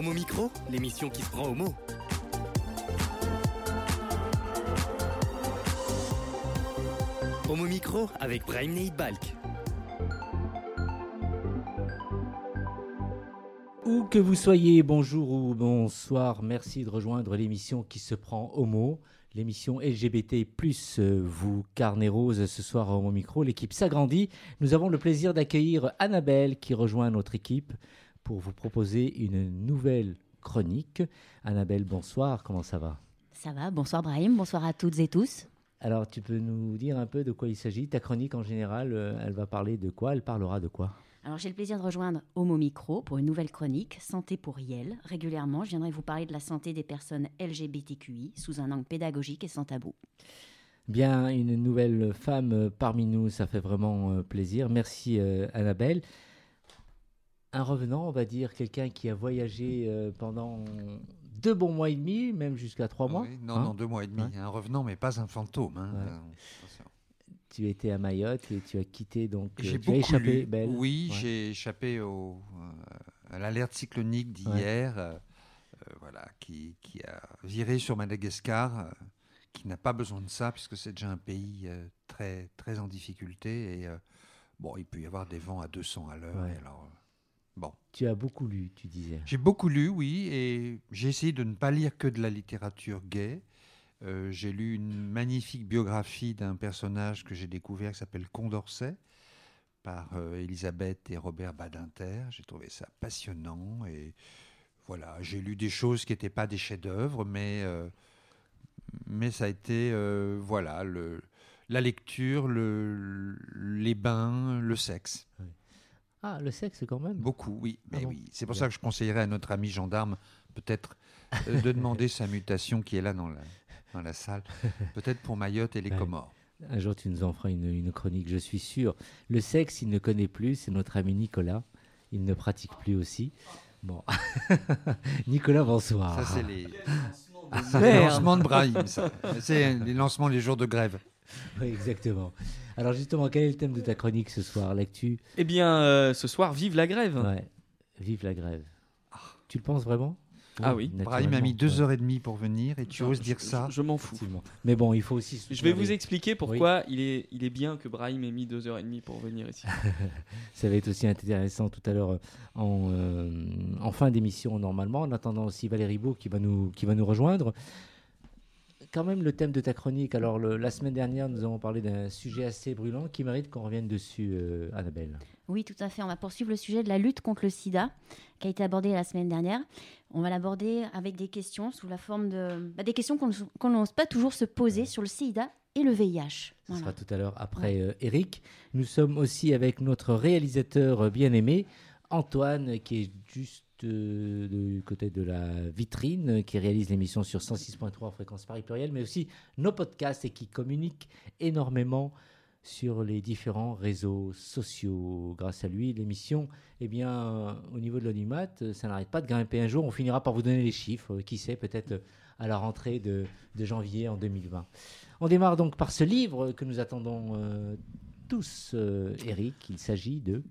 Homo Micro, l'émission qui se prend au. Homo Micro avec Brahim Balk. Où que vous soyez, bonjour ou bonsoir, merci de rejoindre l'émission qui se prend au mot. L'émission LGBT plus euh, vous, carnet rose, ce soir au micro. L'équipe s'agrandit. Nous avons le plaisir d'accueillir Annabelle qui rejoint notre équipe pour vous proposer une nouvelle chronique. Annabelle, bonsoir, comment ça va? Ça va, bonsoir Brahim, bonsoir à toutes et tous. Alors, tu peux nous dire un peu de quoi il s'agit? Ta chronique en général, euh, elle va parler de quoi? Elle parlera de quoi? Alors, j'ai le plaisir de rejoindre Homo Micro pour une nouvelle chronique, Santé pour Yel. Régulièrement, je viendrai vous parler de la santé des personnes LGBTQI sous un angle pédagogique et sans tabou. Bien, une nouvelle femme euh, parmi nous, ça fait vraiment euh, plaisir. Merci euh, Annabelle. Un revenant, on va dire, quelqu'un qui a voyagé euh, pendant deux bons mois et demi, même jusqu'à trois mois. Oui, non, hein non, deux mois et demi. Un revenant, mais pas un fantôme. hein. Ouais. Euh. Tu étais à Mayotte et tu as quitté donc. euh, J'ai tu as beaucoup échappé. Belle. Oui, Ouais. j'ai échappé au, euh, à l'alerte cyclonique d'hier, euh, voilà, qui, qui a viré sur Madagascar, qui n'a pas besoin de ça puisque c'est déjà un pays très très en difficulté et bon, il peut y avoir des vents à 200 à l'heure. Alors, bon, Tu as beaucoup lu, tu disais. j'ai beaucoup lu, oui, et j'ai essayé de ne pas lire que de la littérature gay. Euh, j'ai lu une magnifique biographie d'un personnage que j'ai découvert qui s'appelle Condorcet par euh, Elisabeth et Robert Badinter. J'ai trouvé ça passionnant et voilà, j'ai lu des choses qui n'étaient pas des chefs-d'œuvre, mais euh, mais ça a été voilà le la lecture, le, les bains, le sexe. Ah, le sexe quand même. Beaucoup, oui. Mais Ah bon oui. C'est pour ça que je conseillerais à notre ami gendarme peut-être euh, de demander sa mutation qui est là dans la, dans la salle. Peut-être pour Mayotte et les. Comores. Un jour, tu nous en feras une, une chronique, je suis sûr. Le sexe, il ne connaît plus, c'est notre ami Nicolas. Il ne pratique plus aussi. Bon. Nicolas, bonsoir. Ça, c'est les, Ah, c'est les lancements de Brahim, ça. C'est les lancements les jours de grève. Oui, exactement. Alors justement, quel est le thème de ta chronique ce soir L'actu? Eh bien, euh, ce soir, vive la grève. Ouais. Vive la grève. Tu le penses vraiment? Ah oui. Brahim a mis deux ouais, heures et demie pour venir et tu oses dire Je- ça? Je, je m'en fous. Mais bon, il faut aussi. Je vais vous expliquer pourquoi il, est, il est bien que Brahim ait mis deux heures et demie pour venir ici. Ça va être aussi intéressant tout à l'heure euh, en, euh, en fin d'émission normalement. En attendant aussi Valérie Beau qui va nous, qui va nous rejoindre. Quand même le thème de ta chronique. Alors le- la semaine dernière, nous avons parlé d'un sujet assez brûlant qui mérite qu'on revienne dessus, euh, Annabelle. Oui, tout à fait. On va poursuivre le sujet de la lutte contre le sida qui a été abordé la semaine dernière. On va l'aborder avec des questions sous la forme de. bah, des questions qu'on n'ose pas toujours se poser sur le sida et le VIH. Ce Voilà. sera tout à l'heure après euh, Eric. Nous sommes aussi avec notre réalisateur euh, bien-aimé, Antoine, qui est juste euh, du côté de la vitrine, qui réalise l'émission sur 106.3 en fréquence Paris pluriel, mais aussi nos podcasts et qui communique énormément sur les différents réseaux sociaux. Grâce à lui, l'émission, eh bien, au niveau de euh, ça n'arrête pas de grimper un jour. On finira par vous donner les chiffres, euh, qui sait, peut-être euh, à la rentrée de, janvier en 2020. On démarre donc par ce livre que nous attendons tous, Eric. Il s'agit de.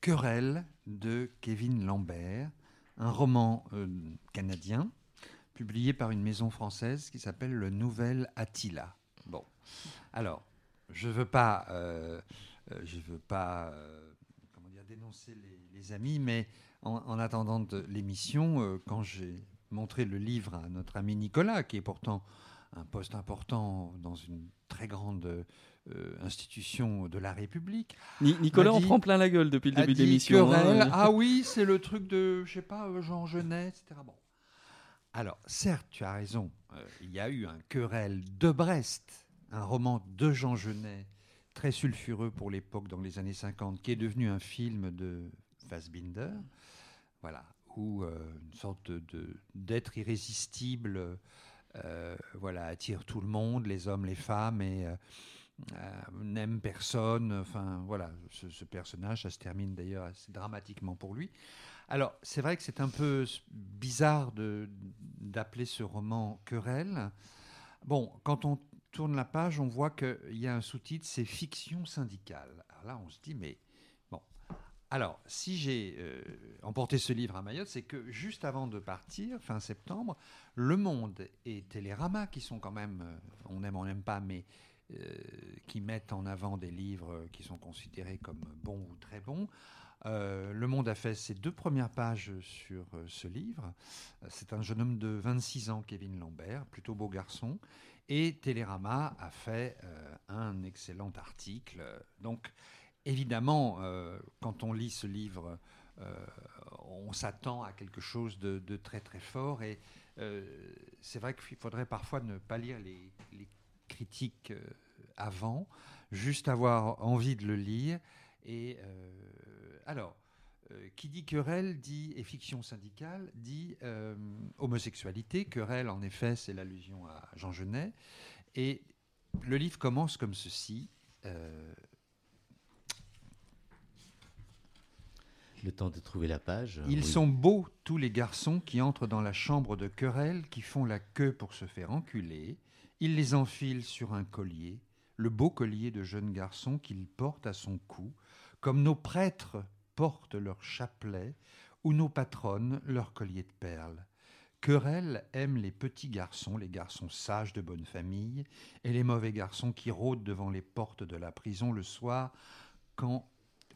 Querelle de Kevin Lambert, un roman euh, canadien publié par une maison française qui s'appelle Le Nouvel Attila. Bon, alors, je veux pas, euh, euh, je veux pas, euh, dire, dénoncer les, amis, mais en, en attendant l'émission, euh, quand j'ai montré le livre à notre ami Nicolas, qui est pourtant un poste important dans une très grande euh, institution de la République, Ni- Nicolas en prend plein la gueule depuis le début de l'émission. hein. Ah oui, c'est le truc de, je sais pas, euh, Jean Genet, etc. Bon. Alors, certes, tu as raison. euh, il y a eu un querelle de Brest, un roman de Jean Genet, très sulfureux pour l'époque, dans les années 50, qui est devenu un film de Fassbinder. Voilà, où euh, une sorte d'être irrésistible voilà, attire tout le monde, les hommes, les femmes, et n'aime personne. Enfin, voilà, ce, personnage, ça se termine d'ailleurs assez dramatiquement pour lui. Alors, c'est vrai que c'est un peu bizarre d'appeler ce roman Querelle. Bon, quand on tourne la page, on voit qu'il y a un sous-titre, c'est fiction syndicale. Alors là, on se dit, mais bon, Alors, si j'ai euh, emporté ce livre à Mayotte, c'est que juste avant de partir, fin septembre, Le Monde et Télérama, qui sont quand même, euh, on aime, on n'aime pas, mais euh, qui mettent en avant des livres qui sont considérés comme bons ou très bons, euh, le Monde a fait ses deux premières pages sur euh, ce livre. Euh, C'est un jeune homme de 26 ans, Kevin Lambert, plutôt beau garçon. Et Télérama a fait euh, un excellent article. Donc, évidemment, euh, quand on lit ce livre, euh, on s'attend à quelque chose de, très très fort. Et euh, c'est vrai qu'il faudrait parfois ne pas lire les critiques euh, avant, juste avoir envie de le lire. Et euh, alors, euh, qui dit querelle dit, et fiction syndicale, dit euh, homosexualité. Querelle, en effet, c'est l'allusion à Jean Genet. Et le livre commence comme ceci. euh, Le temps de trouver la page. Ils Oui. sont beaux, tous les garçons qui entrent dans la chambre de querelle, qui font la queue pour se faire enculer. Il les enfile sur un collier, le beau collier de jeune garçon qu'il porte à son cou, comme nos prêtres portent leur chapelet ou nos patronnes leur collier de perles. Querelle aime les petits garçons, les garçons sages de bonne famille, et les mauvais garçons qui rôdent devant les portes de la prison le soir quand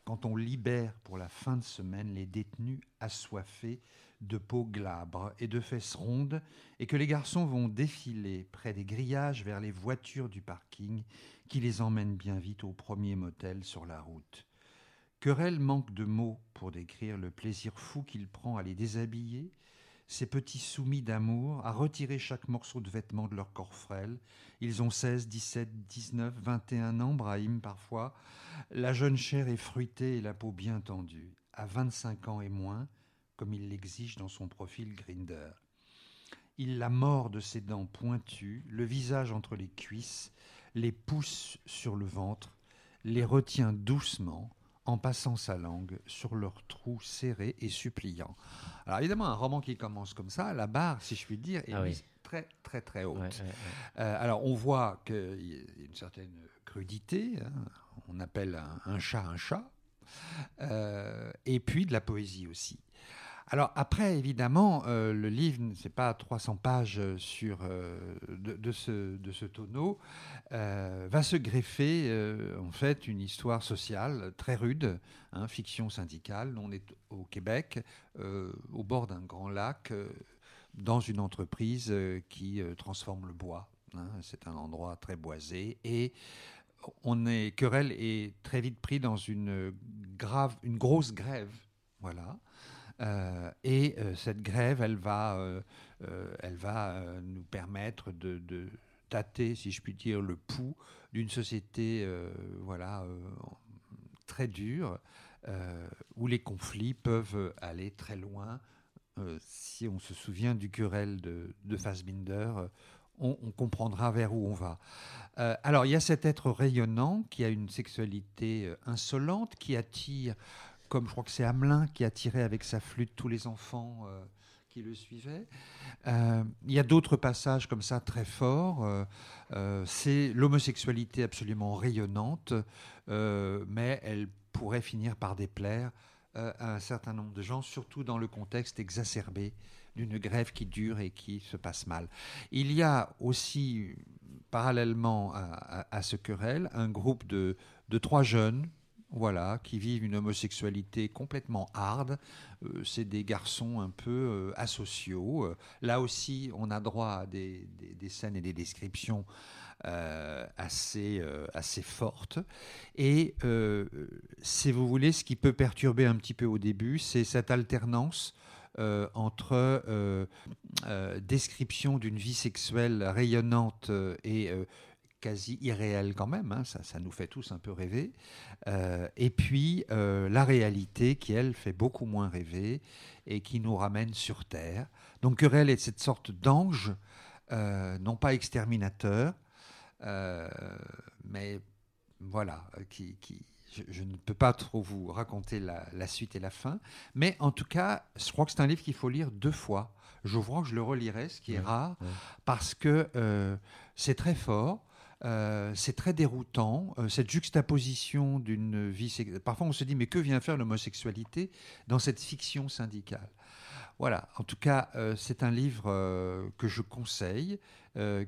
quand on libère pour la fin de semaine les détenus assoiffés de peau glabre et de fesses rondes, et que les garçons vont défiler près des grillages vers les voitures du parking qui les emmènent bien vite au premier motel sur la route. Querelle manque de mots pour décrire le plaisir fou qu'il prend à les déshabiller, ces petits soumis d'amour, à retirer chaque morceau de vêtement de leur corps frêle. Ils ont 16, 17, 19, 21 ans, Brahim parfois. La jeune chair est fruitée et la peau bien tendue. À 25 ans et moins, comme il l'exige dans son profil Grinder. Il la mord de ses dents pointues, le visage entre les cuisses, les pousse sur le ventre, les retient doucement en passant sa langue sur leurs trous serrés et suppliants. Alors évidemment, un roman qui commence comme ça, la barre, si je puis dire, est Ah oui. très très très haute. Ouais, ouais, ouais. Euh, alors, on voit qu'il y a une certaine crudité. hein. On appelle un, un chat un chat. Euh, et puis de la poésie aussi. Alors après, évidemment, euh, le livre, c'est pas 300 pages sur, euh, de, ce, de ce tonneau, euh, va se greffer euh, en fait une histoire sociale très rude, hein, fiction syndicale. On est au Québec, euh, au bord d'un grand lac, euh, dans une entreprise euh, qui euh, transforme le bois. hein. c'est un endroit très boisé et on est querelle est très vite pris dans une grave, une grosse grève, voilà. Euh, et euh, cette grève, elle va, euh, elle va nous permettre de, de tâter, si je puis dire, le pouls d'une société, voilà, très dure, où les conflits peuvent aller très loin. Si on se souvient du querelle de, de Fassbinder, on, comprendra vers où on va. Alors, il y a cet être rayonnant qui a une sexualité insolente, qui attire, comme je crois que c'est Hamelin qui attirait avec sa flûte tous les enfants euh, qui le suivaient. Euh, il y a d'autres passages comme ça très forts. Euh, c'est l'homosexualité absolument rayonnante, mais elle pourrait finir par déplaire à un certain nombre de gens, surtout dans le contexte exacerbé d'une grève qui dure et qui se passe mal. Il y a aussi, parallèlement à, ce querelle, un groupe de trois jeunes, voilà, qui vivent une homosexualité complètement hard. Euh, c'est des garçons un peu euh, asociaux. Euh, là aussi, on a droit à des, scènes et des descriptions assez, assez fortes. Et si vous voulez, ce qui peut perturber un petit peu au début, c'est cette alternance entre description d'une vie sexuelle rayonnante et quasi irréelle quand même, hein, ça, ça nous fait tous un peu rêver, euh, et puis euh, la réalité qui, elle, fait beaucoup moins rêver et qui nous ramène sur Terre. Donc Querelle est cette sorte d'ange, euh, non pas exterminateur, mais voilà, qui, qui- je, je ne peux pas trop vous raconter la, la suite et la fin, mais en tout cas, je crois que c'est un livre qu'il faut lire deux fois. Je crois que je le relirai, ce qui est Ouais, rare, ouais. parce que euh, c'est très fort. Euh, c'est très déroutant, euh, cette juxtaposition d'une vie. Parfois, on se dit, mais que vient faire l'homosexualité dans cette fiction syndicale? Voilà, en tout cas, euh, c'est un livre que je conseille,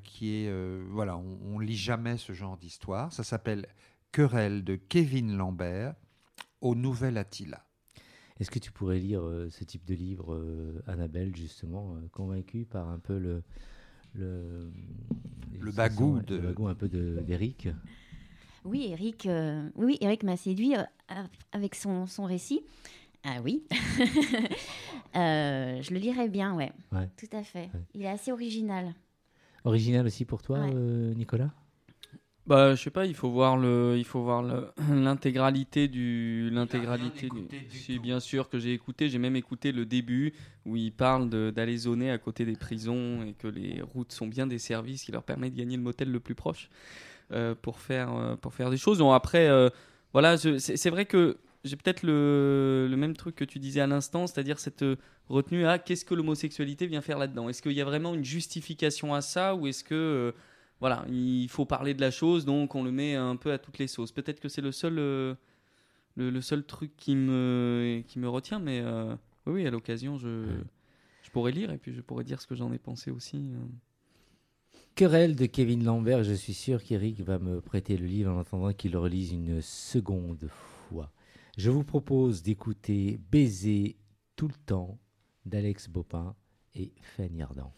qui est. voilà, on, on lit jamais ce genre d'histoire. Ça s'appelle Querelle de Kevin Lambert au Nouvel Attila. Est-ce que tu pourrais lire ce type de livre, Annabelle, justement, convaincue par un peu le. Le, Le bagou le de- bagou un peu de- d'Eric Oui, Eric, euh, oui, oui, Eric m'a séduit euh, avec son, son récit. Ah oui. Euh, je le lirai bien, ouais. Ouais. Tout à fait. Ouais. Il est assez original. Original aussi pour toi, Ouais. euh, Nicolas? Bah, je sais pas, il faut voir le, il faut voir l'intégralité du, l'intégralité. Si, bien sûr que j'ai écouté, j'ai même écouté le début où il parle d'aller zoner à côté des prisons et que les routes sont bien desservies, ce qui leur permet de gagner le motel le plus proche euh, pour faire, euh, pour faire des choses. Bon, après, euh, voilà, c'est vrai que j'ai peut-être le, le même truc que tu disais à l'instant, c'est-à-dire cette retenue à qu'est-ce que l'homosexualité vient faire là-dedans? Est-ce qu'il y a vraiment une justification à ça ou est-ce que voilà, il faut parler de la chose, donc on le met un peu à toutes les sauces. Peut-être que c'est le seul, euh, le, seul truc qui me, qui me retient, mais euh, oui, oui, à l'occasion, je, je pourrais lire et puis je pourrais dire ce que j'en ai pensé aussi. euh. Querelle de Kevin Lambert, je suis sûr qu'Eric va me prêter le livre en attendant qu'il le relise une seconde fois. Je vous propose d'écouter Baiser tout le temps d'Alex Bopin et Fanny Ardant.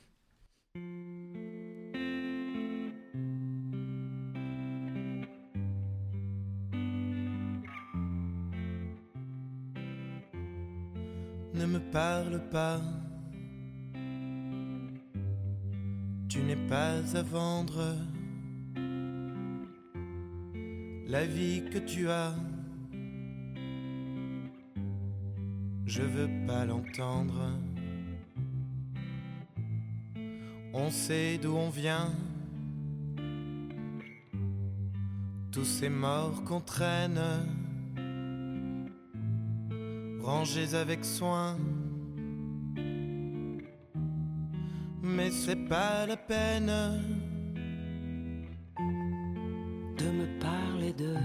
Ne me parle pas. Tu n'es pas à vendre. La vie que tu as, je veux pas l'entendre. On sait d'où on vient. Tous ces morts qu'on traîne rangés avec soin. Mais c'est pas la peine de me parler de.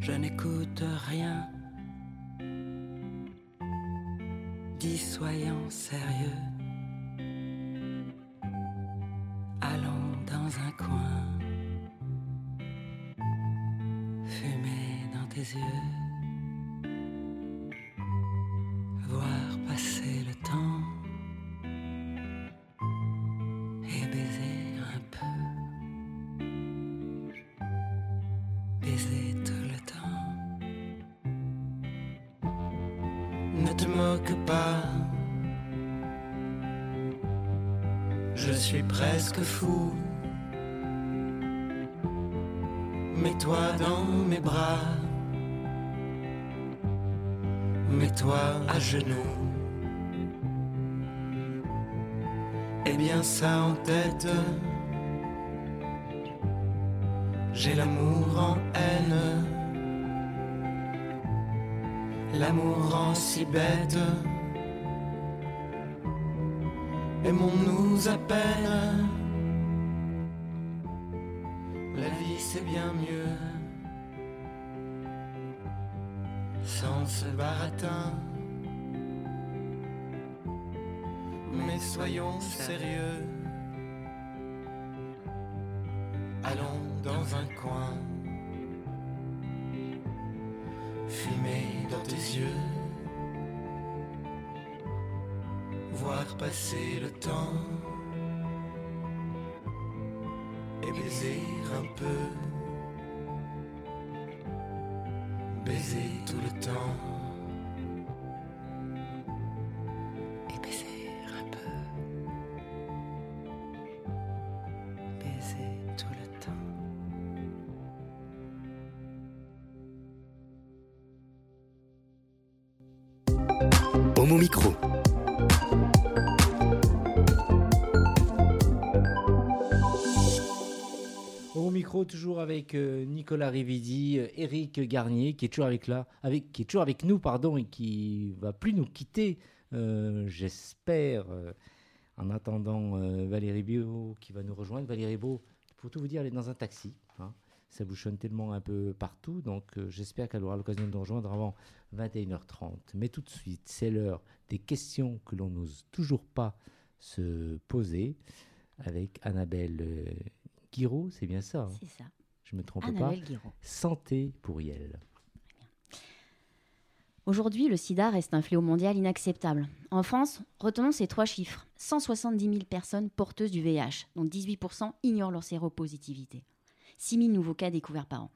Je n'écoute rien. Dis soyons sérieux. Mets-toi à genoux. Et bien ça en tête. J'ai l'amour en haine. L'amour rend si bête. Aimons-nous à peine. La vie c'est bien mieux. Ce baratin. Mais soyons sérieux. Allons dans un coin. Fumer dans tes yeux. Voir passer le temps. Toujours avec euh, Nicolas Rividi, euh, Eric Garnier, qui est toujours avec, là, avec, qui est toujours avec nous pardon, et qui va plus nous quitter, euh, j'espère, euh, En attendant euh, Valérie Beau qui va nous rejoindre. Valérie Beau, pour tout vous dire, elle est dans un taxi. hein. Ça bouchonne tellement un peu partout, donc euh, j'espère qu'elle aura l'occasion de nous rejoindre avant 21h30. Mais tout de suite, c'est l'heure des questions que l'on n'ose toujours pas se poser avec Annabelle euh, Guiraud, c'est bien ça, hein C'est ça. je me trompe pas. Guiraud. Santé pour Yel. Aujourd'hui, le sida reste un fléau mondial inacceptable. En France, retenons ces trois chiffres. 170 000 personnes porteuses du VIH, dont 18% ignorent leur séropositivité. 6 000 nouveaux cas découverts par an.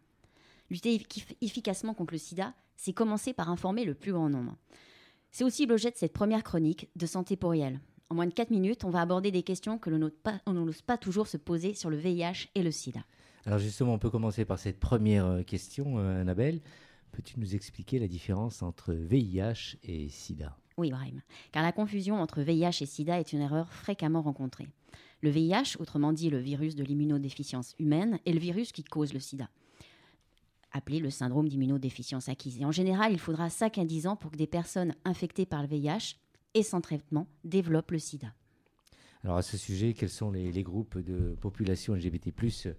Lutter effi- efficacement contre le sida, c'est commencer par informer le plus grand nombre. C'est aussi l'objet de cette première chronique de Santé pour Riel. En moins de 4 minutes, on va aborder des questions que l'on n'ose pas, toujours se poser sur le VIH et le sida. Alors justement, on peut commencer par cette première euh, question, euh, Annabelle. Peux-tu nous expliquer la différence entre VIH et sida? Oui, Brahim. Car la confusion entre VIH et sida est une erreur fréquemment rencontrée. Le VIH, autrement dit le virus de l'immunodéficience humaine, est le virus qui cause le sida, appelé le syndrome d'immunodéficience acquise. Et en général, il faudra 5 à 10 ans pour que des personnes infectées par le VIH et sans traitement développent le sida. Alors à ce sujet, quels sont les, les groupes de population LGBT+, euh,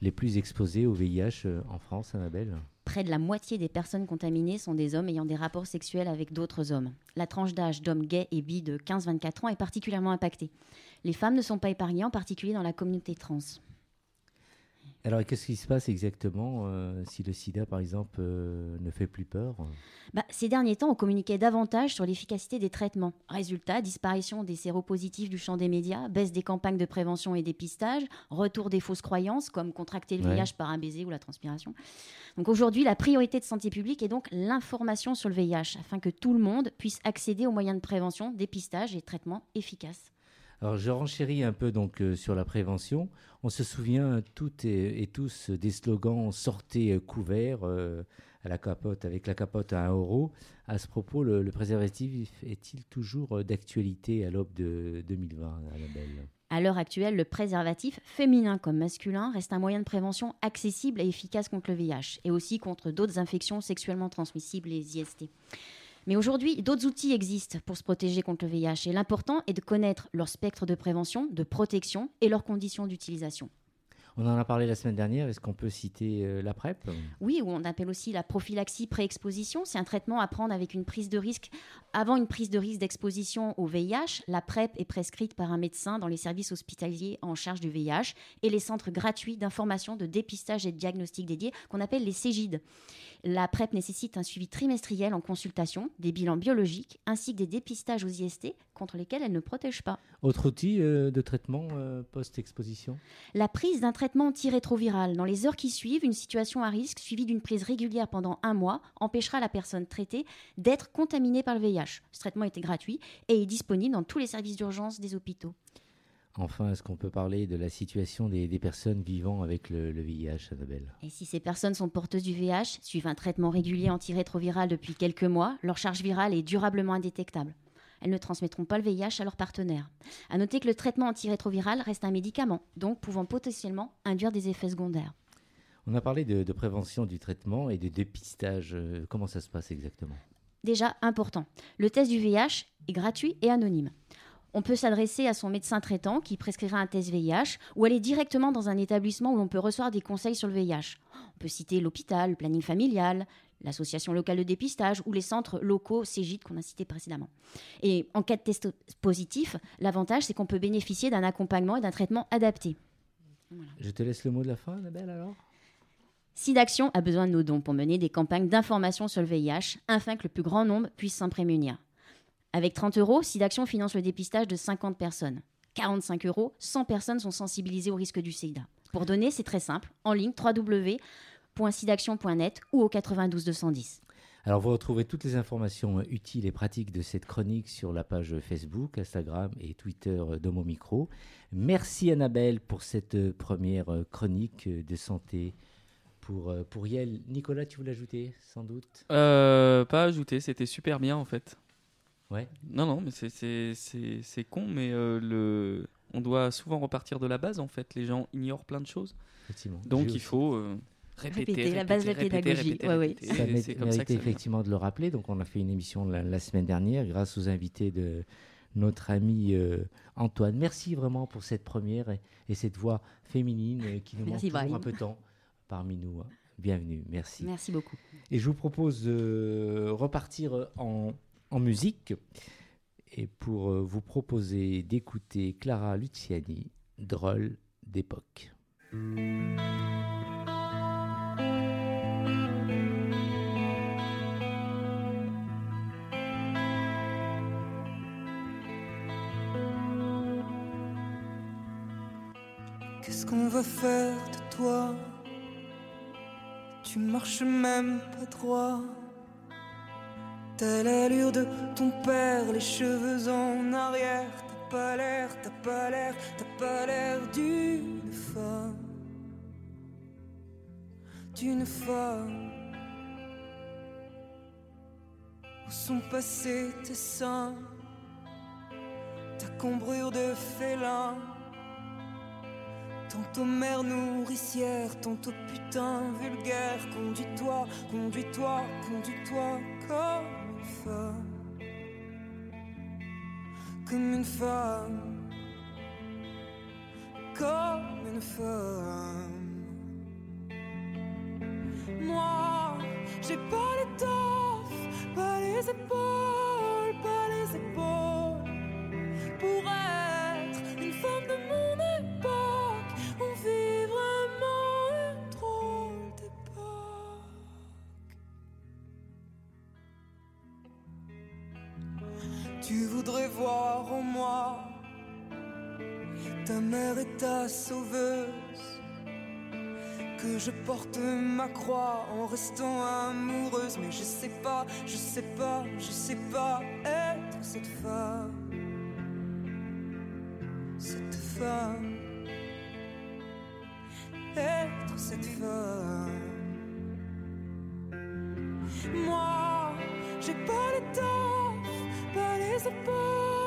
les plus exposés au VIH euh, en France, Annabelle? Près de la moitié des personnes contaminées sont des hommes ayant des rapports sexuels avec d'autres hommes. La tranche d'âge d'hommes gays et bi de 15-24 ans est particulièrement impactée. Les femmes ne sont pas épargnées, en particulier dans la communauté trans. Alors qu'est-ce qui se passe exactement euh, si le sida, par exemple, euh, ne fait plus peur? Bah, ces derniers temps, on communiquait davantage sur l'efficacité des traitements. Résultat, disparition des séropositifs du champ des médias, baisse des campagnes de prévention et dépistage, retour des fausses croyances comme contracter le Ouais. VIH par un baiser ou la transpiration. Donc aujourd'hui, la priorité de santé publique est donc l'information sur le VIH afin que tout le monde puisse accéder aux moyens de prévention, dépistage et traitement efficaces. Alors je renchéris un peu donc euh, sur la prévention. On se souvient toutes et, tous des slogans sortez euh, couverts euh, à la capote avec la capote à 1 euro. À ce propos, le, préservatif est-il toujours d'actualité à l'aube de 2020, Annabelle? À l'heure actuelle, le préservatif, féminin comme masculin, reste un moyen de prévention accessible et efficace contre le VIH et aussi contre d'autres infections sexuellement transmissibles, les IST. Mais aujourd'hui, d'autres outils existent pour se protéger contre le VIH et l'important est de connaître leur spectre de prévention, de protection et leurs conditions d'utilisation. On en a parlé la semaine dernière. Est-ce qu'on peut citer euh, la PrEP? Oui, ou on appelle aussi la prophylaxie pré-exposition. C'est un traitement à prendre avec une prise de risque. Avant une prise de risque d'exposition au VIH, la PrEP est prescrite par un médecin dans les services hospitaliers en charge du VIH et les centres gratuits d'information, de dépistage et de diagnostic dédiés qu'on appelle les CEGID. La PrEP nécessite un suivi trimestriel en consultation, des bilans biologiques ainsi que des dépistages aux IST contre lesquels elle ne protège pas. Autre outil euh, de traitement euh, post-exposition? La prise d'un traitement antirétroviral dans les heures qui suivent une situation à risque suivie d'une prise régulière pendant un mois empêchera la personne traitée d'être contaminée par le VIH. Ce traitement était gratuit et est disponible dans tous les services d'urgence des hôpitaux. Enfin, est-ce qu'on peut parler de la situation des, des personnes vivant avec le, le VIH, Annabelle? Et si ces personnes sont porteuses du VIH, suivent un traitement régulier antirétroviral depuis quelques mois, leur charge virale est durablement indétectable. Elles ne transmettront pas le VIH à leur partenaire. À noter que le traitement antirétroviral reste un médicament, donc pouvant potentiellement induire des effets secondaires. On a parlé de, de prévention du traitement et de dépistage. Euh, Comment ça se passe exactement? Déjà important, le test du VIH est gratuit et anonyme. On peut s'adresser à son médecin traitant qui prescrira un test VIH ou aller directement dans un établissement où l'on peut recevoir des conseils sur le VIH. On peut citer l'hôpital, le planning familial, l'association locale de dépistage ou les centres locaux CEGID qu'on a cités précédemment. Et en cas de test positif, l'avantage c'est qu'on peut bénéficier d'un accompagnement et d'un traitement adapté. Je te laisse le mot de la fin, Annabelle, alors SIDAction a besoin de nos dons pour mener des campagnes d'information sur le VIH afin que le plus grand nombre puisse s'en prémunir. Avec 30 euros, SIDAction finance le dépistage de 50 personnes. 45 euros, 100 personnes sont sensibilisées au risque du sida. Pour donner, c'est très simple, en ligne www.sidaction.net ou au 92 210. Alors, vous retrouvez toutes les informations utiles et pratiques de cette chronique sur la page Facebook, Instagram et Twitter d'Homo Micro. Merci Annabelle pour cette première chronique de santé pour, euh, pour Yel. Nicolas, tu voulais ajouter sans doute? Euh, pas ajouté, c'était super bien en fait. Ouais. Non, non, mais c'est- c'est c'est- c'est con, mais euh, le... on doit souvent repartir de la base en fait. Les gens ignorent plein de choses. Effectivement. Donc il faut euh, répéter, Répéter, la base de la répéter, pédagogie. répéter, Ouais, ouais. répéter. Ça Et mé- c'est comme ça que méritait ça vient. effectivement de le rappeler. Donc, on a fait une émission la, la semaine dernière grâce aux invités de notre ami euh, Antoine. Merci vraiment pour cette première et, et cette voix féminine euh, qui nous Merci, manque toujours un peu de temps parmi nous. hein. Bienvenue, merci. Merci beaucoup. Et je vous propose de repartir en, en musique et pour euh, vous proposer d'écouter Clara Luciani, Drôle d'époque. Qu'est-ce qu'on va faire de toi? Tu marches même pas droit. T'as l'allure de ton père, les cheveux en arrière. T'as pas l'air, t'as pas l'air, t'as pas l'air d'une femme. D'une femme. Où sont passés tes seins? Ta cambrure de félin Tantôt mère nourricière, tantôt putain vulgaire. Conduis-toi, conduis-toi, conduis-toi comme Comme une femme. Comme une femme. Moi, j'ai pas l'étoffe, pas les épaules, voir en moi ta mère et ta sauveuse. Que je porte ma croix en restant amoureuse. Mais je sais pas, je sais pas, je sais pas être cette femme. Cette femme. Être cette femme. Moi, j'ai pas l'étoffe, pas les épaules,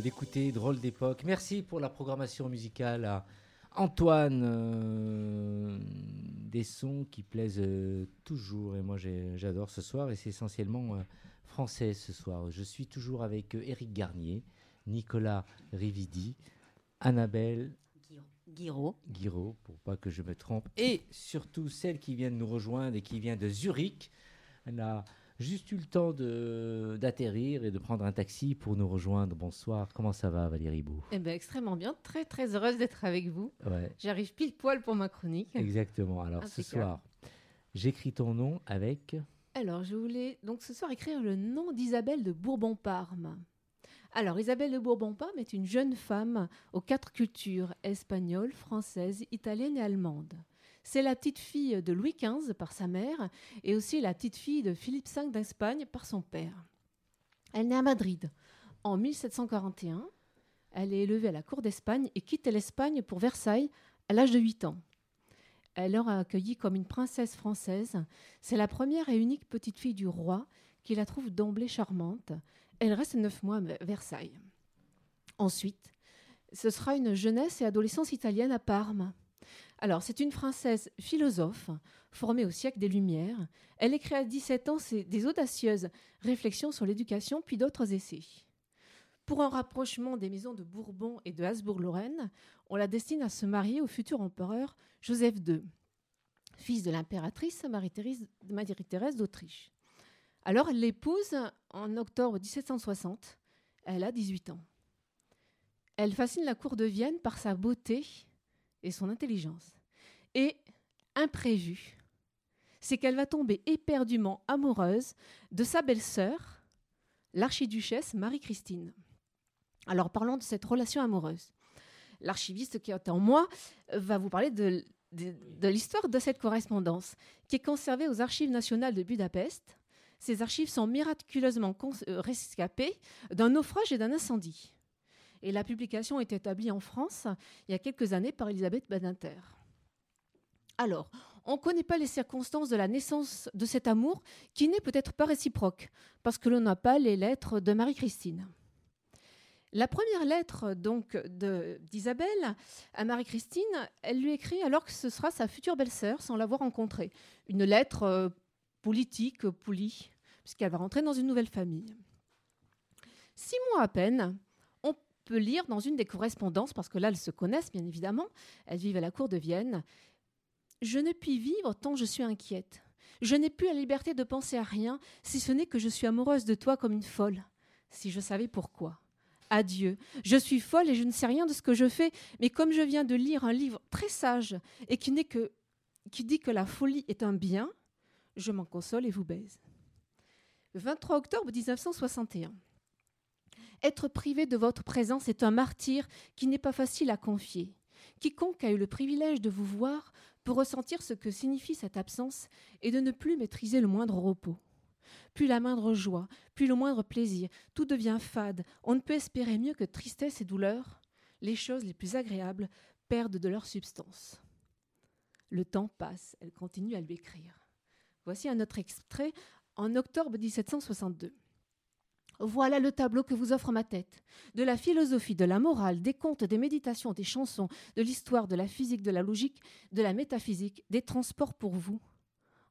d'écouter Drôle d'époque. Merci pour la programmation musicale à Antoine. euh, des sons qui plaisent euh, toujours. Et moi, j'adore ce soir. Et c'est essentiellement euh, français ce soir. Je suis toujours avec Éric Garnier, Nicolas Rividi, Annabelle Guiraud. Guiraud, pour pas que je me trompe, et surtout celle qui vient de nous rejoindre et qui vient de Zurich. Elle a juste eu le temps de- d'atterrir et de prendre un taxi pour nous rejoindre. Bonsoir, comment ça va Valérie Beau Eh ben, extrêmement bien, très très heureuse d'être avec vous. Ouais, J'arrive pile poil pour ma chronique. exactement. Alors ce soir, j'écris ton nom avec... Alors, je voulais donc ce soir écrire le nom d'Isabelle de Bourbon-Parme. Alors, Isabelle de Bourbon-Parme est une jeune femme aux quatre cultures, espagnole, française, italienne et allemande. C'est la petite fille de Louis XV par sa mère et aussi la petite fille de Philippe V d'Espagne par son père. Elle naît à Madrid en 1741. Elle est élevée à la cour d'Espagne et quitte l'Espagne pour Versailles à l'âge de 8 ans. Elle est accueillie comme une princesse française. C'est la première et unique petite fille du roi qui la trouve d'emblée charmante. Elle reste neuf mois à Versailles. Ensuite, ce sera une jeunesse et adolescence italienne à Parme. Alors, c'est une française philosophe, formée au siècle des Lumières. Elle écrit à 17 ans des audacieuses réflexions sur l'éducation, puis d'autres essais. Pour un rapprochement des maisons de Bourbon et de Habsbourg-Lorraine, on la destine à se marier au futur empereur Joseph II, fils de l'impératrice Marie-Thérèse d'Autriche. Alors, elle l'épouse en octobre 1760. Elle a 18 ans. Elle fascine la cour de Vienne par sa beauté et son intelligence. Et, imprévu, c'est qu'elle va tomber éperdument amoureuse de sa belle-sœur, l'archiduchesse Marie-Christine. Alors parlons de cette relation amoureuse. L'archiviste qui est en moi va vous parler de, de- l'histoire de cette correspondance, qui est conservée aux archives nationales de Budapest. Ces archives sont miraculeusement euh, rescapées d'un naufrage et d'un incendie. Et la publication est établie en France il y a quelques années par Elisabeth Badinter. Alors, on ne connaît pas les circonstances de la naissance de cet amour qui n'est peut-être pas réciproque, parce que l'on n'a pas les lettres de Marie-Christine. La première lettre donc d'Isabelle à Marie-Christine, elle lui écrit alors que ce sera sa future belle-sœur sans l'avoir rencontrée. Une lettre euh, politique, polie, puisqu'elle va rentrer dans une nouvelle famille. Six mois à peine, peut lire dans une des correspondances, parce que là elles se connaissent bien évidemment, elles vivent à la cour de Vienne, Je ne puis vivre tant je suis inquiète. Je n'ai plus la liberté de penser à rien, si ce n'est que je suis amoureuse de toi comme une folle. Si je savais pourquoi. Adieu. Je suis folle et je ne sais rien de ce que je fais, mais comme je viens de lire un livre très sage et qui, n'est que, qui dit que la folie est un bien, je m'en console et vous baise. 23 octobre 1961. Être privé de votre présence est un martyr qui n'est pas facile à confier. Quiconque a eu le privilège de vous voir peut ressentir ce que signifie cette absence et de ne plus maîtriser le moindre repos. Plus la moindre joie, plus le moindre plaisir, tout devient fade. On ne peut espérer mieux que tristesse et douleur. Les choses les plus agréables perdent de leur substance. Le temps passe, elle continue à lui écrire. Voici un autre extrait en octobre 1762. Voilà le tableau que vous offre ma tête. De la philosophie, de la morale, des contes, des méditations, des chansons, de l'histoire, de la physique, de la logique, de la métaphysique, des transports pour vous.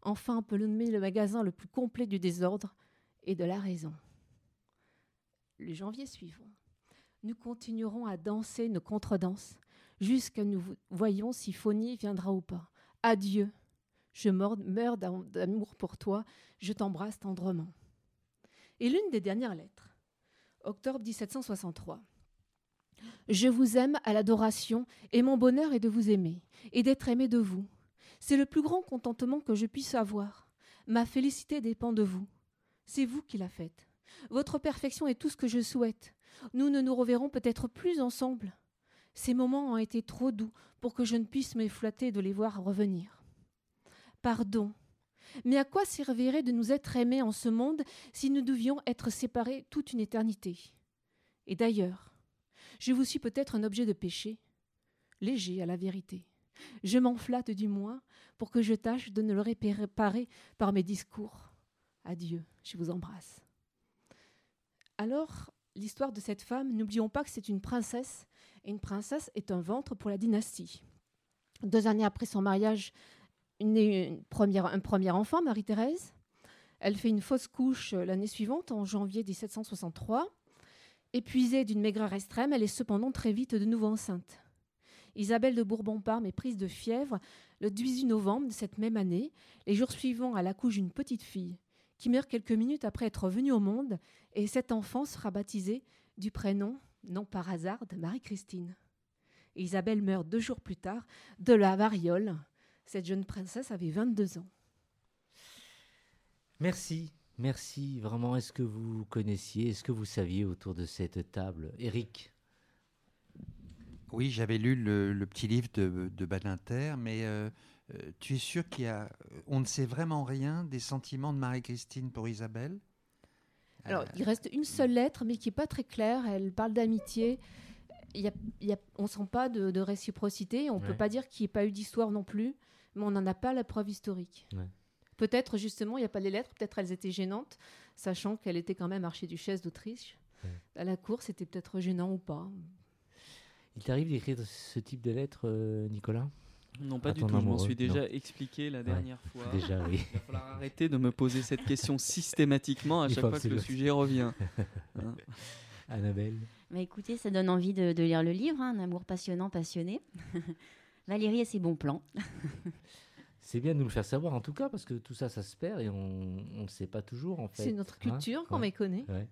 Enfin, on peut nommer le magasin le plus complet du désordre et de la raison. Le janvier suivant, nous continuerons à danser nos contredanses jusqu'à nous voyons si Phonie viendra ou pas. Adieu. Je meurs d'amour pour toi, je t'embrasse tendrement. Et l'une des dernières lettres, octobre 1763. Je vous aime à l'adoration, et mon bonheur est de vous aimer, et d'être aimé de vous. C'est le plus grand contentement que je puisse avoir. Ma félicité dépend de vous. C'est vous qui la faites. Votre perfection est tout ce que je souhaite. Nous ne nous reverrons peut-être plus ensemble. Ces moments ont été trop doux pour que je ne puisse me flatter de les voir revenir. Pardon, mais à quoi servirait de nous être aimés en ce monde si nous devions être séparés toute une éternité? Et d'ailleurs, je vous suis peut-être un objet de péché, léger à la vérité. Je m'en flatte du moins pour que je tâche de ne le réparer par mes discours. Adieu, je vous embrasse. Alors, l'histoire de cette femme, n'oublions pas que c'est une princesse, et une princesse est un ventre pour la dynastie. Deux années après son mariage, une première, un premier enfant, Marie-Thérèse. Elle fait une fausse couche l'année suivante, en janvier 1763. Épuisée d'une maigreur extrême, elle est cependant très vite de nouveau enceinte. Isabelle de Bourbon-Parme est prise de fièvre le 18 novembre de cette même année. Les jours suivants, elle accouche d'une petite fille qui meurt quelques minutes après être venue au monde, et cet enfant sera baptisé du prénom, non par hasard, de Marie-Christine. Isabelle meurt deux jours plus tard de la variole. Cette jeune princesse avait 22 ans. Merci, merci. Vraiment, est-ce que vous connaissiez, est-ce que vous saviez autour de cette table Eric? Oui, j'avais lu le, le petit livre de, de Badinter, mais euh, euh, tu es sûr qu'il y a, on ne sait vraiment rien des sentiments de Marie-Christine pour Isabelle? Alors, Euh, il reste une seule lettre, mais qui n'est pas très claire. Elle parle d'amitié. Il y a- il y a- on ne sent pas de, de réciprocité. On ne peut pas dire qu'il n'y ait pas eu d'histoire non plus. Mais on n'en a pas la preuve historique. Ouais. Peut-être justement, il n'y a pas les lettres, peut-être elles étaient gênantes, sachant qu'elle était quand même archiduchesse d'Autriche. Ouais. À la cour, c'était peut-être gênant ou pas. Il t'arrive d'écrire ce type de lettres, euh, Nicolas? Non, pas du tout. Je m'en suis déjà non. expliqué la Ouais, dernière fois. Déjà, oui. Il va falloir arrêter de me poser cette question systématiquement à Il chaque fois que le sujet revient. Hein. Annabelle? Bah, écoutez, ça donne envie de, de lire le livre, hein, Un amour passionnant, passionné. Valérie et ses bons plans. C'est bien de nous le faire savoir en tout cas, parce que tout ça, ça se perd et on ne sait pas toujours en fait. C'est notre hein. culture qu'on Ouais. méconnaît. Ouais.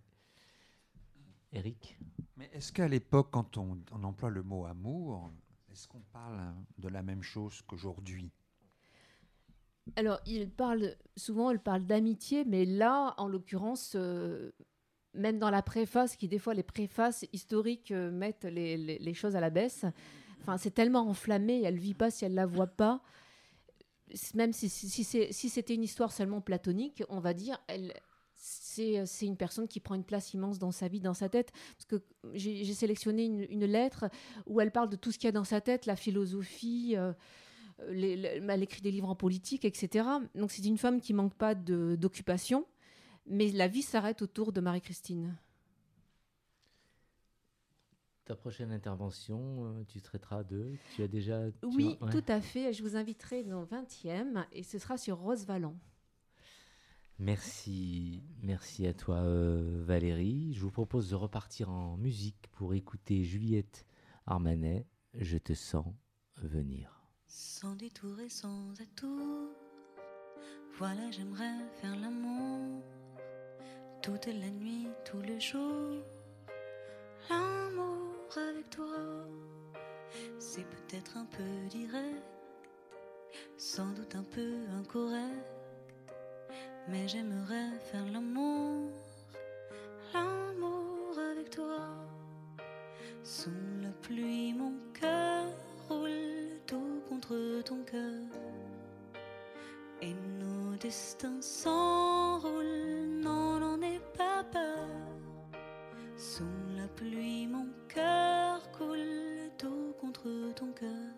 Eric Mais est-ce qu'à l'époque, quand on, on emploie le mot amour, est-ce qu'on parle de la même chose qu'aujourd'hui? Alors, il parle souvent, elle parle d'amitié, mais là, en l'occurrence, euh, même dans la préface, qui des fois les préfaces historiques euh, mettent les, les- les choses à la baisse. Enfin, c'est tellement enflammé, elle vit pas si elle la voit pas. Même si, c'était une histoire seulement platonique, on va dire, c'est une personne qui prend une place immense dans sa vie, dans sa tête. Parce que j'ai sélectionné une, lettre où elle parle de tout ce qu'il y a dans sa tête, la philosophie. euh, elle écrit des livres en politique, etc. Donc c'est une femme qui manque pas d'occupation, mais la vie s'arrête autour de Marie-Christine. Ta prochaine intervention, euh, tu traiteras de. Tu as déjà. tu Oui, ouais. tout à fait. Je vous inviterai dans le 20e et ce sera sur Rose Valland. Merci, merci à toi euh, Valérie. Je vous propose de repartir en musique pour écouter Juliette Armanet. Je te sens venir. Sans détour et sans atout, voilà j'aimerais faire l'amour toute la nuit, tout le jour. L'amour avec toi, c'est peut-être un peu direct, sans doute un peu incorrect, mais j'aimerais faire l'amour, l'amour avec toi. Sous la pluie, mon cœur roule tout contre ton cœur. Et nos destins s'enroulent, pluie, mon cœur coule tout contre ton cœur.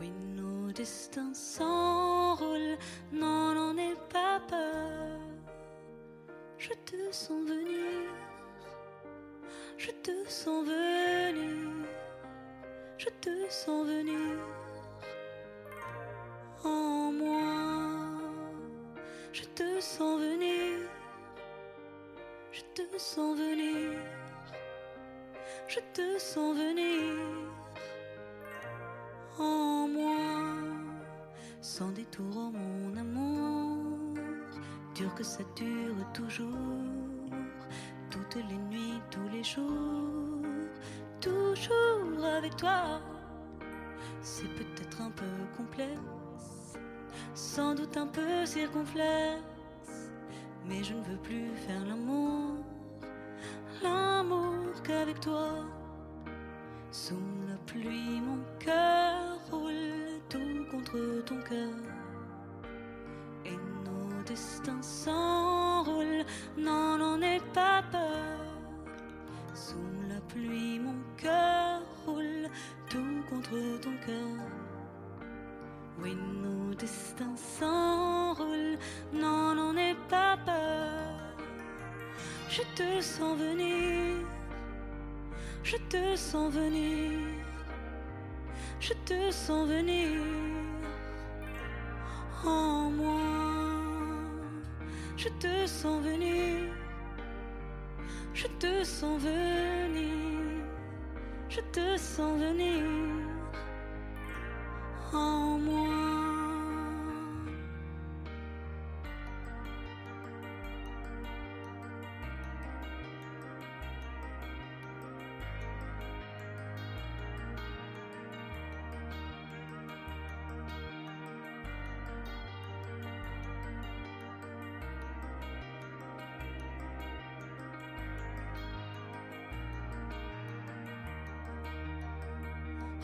Oui, nos destins s'enroulent, non, n'en aie pas peur. Je te sens venir. Je te sens venir, je te sens venir en moi. Je te sens venir, te sens venir, je te sens venir. En moi. Sans détour, mon amour, dur que ça dure toujours. Toutes les nuits, tous les jours, toujours avec toi. C'est peut-être un peu complexe, sans doute un peu circonflexe, mais je ne veux plus faire l'amour, l'amour qu'avec toi. Sous la pluie, mon cœur roule tout contre ton cœur. Et nos destins s'enroulent, non, n'en aie pas peur. Sous la pluie, mon cœur roule tout contre ton cœur. Oui, nos destins s'enroulent, non, n'en aie pas peur. Je te sens venir, je te sens venir, je te sens venir. En moi. Je te sens venir, je te sens venir, je te sens venir. En moi.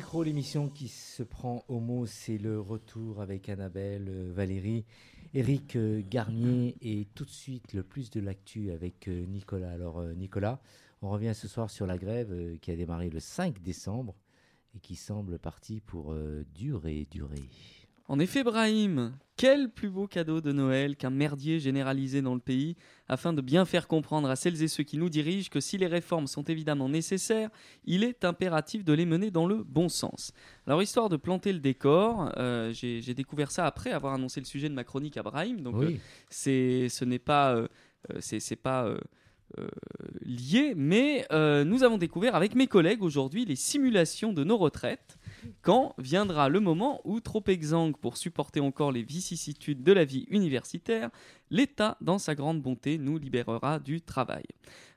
Micro, l'émission qui se prend au mot, c'est le retour avec Annabelle, euh, Valérie, Eric euh, Garnier et tout de suite le plus de l'actu avec euh, Nicolas. Alors Nicolas, on revient ce soir sur la grève qui a démarré le 5 décembre et qui semble partie pour durer, durer. En effet, Brahim, quel plus beau cadeau de Noël qu'un merdier généralisé dans le pays, afin de bien faire comprendre à celles et ceux qui nous dirigent que si les réformes sont évidemment nécessaires, il est impératif de les mener dans le bon sens. Alors, histoire de planter le décor, euh, j'ai découvert ça après avoir annoncé le sujet de ma chronique à Brahim, donc euh, oui, ce n'est pas euh, c'est c'est pas euh, euh, lié mais euh, nous avons découvert avec mes collègues aujourd'hui les simulations de nos retraites. Quand viendra le moment où trop exsangue pour supporter encore les vicissitudes de la vie universitaire l'État dans sa grande bonté nous libérera du travail.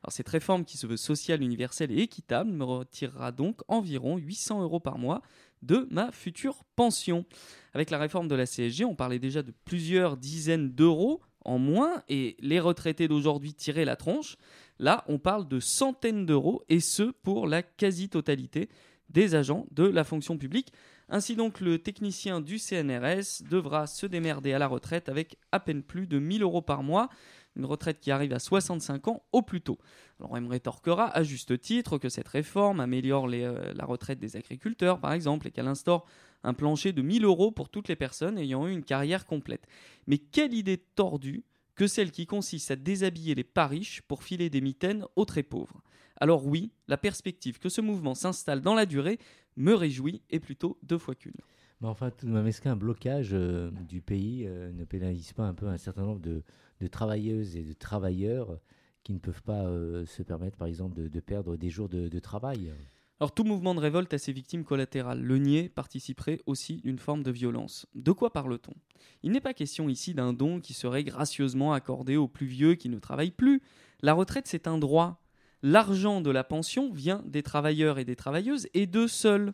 Alors cette réforme qui se veut sociale universelle et équitable me retirera donc environ 800 euros par mois de ma future pension. Avec la réforme de la CSG on parlait déjà de plusieurs dizaines d'euros en moins et les retraités d'aujourd'hui tiraient la tronche. Là, on parle de centaines d'euros et ce pour la quasi-totalité des agents de la fonction publique. Ainsi donc, le technicien du CNRS devra se démerder à la retraite avec à peine plus de 1000 euros par mois, une retraite qui arrive à 65 ans au plus tôt. Alors on me rétorquera à juste titre que cette réforme améliore euh, la retraite des agriculteurs, par exemple, et qu'elle instaure un plancher de 1000 euros pour toutes les personnes ayant eu une carrière complète. Mais quelle idée tordue que celle qui consiste à déshabiller les pas riches pour filer des mitaines aux très pauvres. Alors oui, la perspective que ce mouvement s'installe dans la durée me réjouit et plutôt deux fois qu'une. mais enfin, tout de même, est-ce qu'un blocage euh, du pays euh, ne pénalise pas un peu un certain nombre de, travailleuses et de travailleurs qui ne peuvent pas euh, se permettre, par exemple, de, perdre des jours de travail? Alors tout mouvement de révolte a ses victimes collatérales. Le nier participerait aussi d'une forme de violence. De quoi parle-t-on? Il n'est pas question ici d'un don qui serait gracieusement accordé aux plus vieux qui ne travaillent plus. La retraite, c'est un droit. L'argent de la pension vient des travailleurs et des travailleuses et d'eux seuls.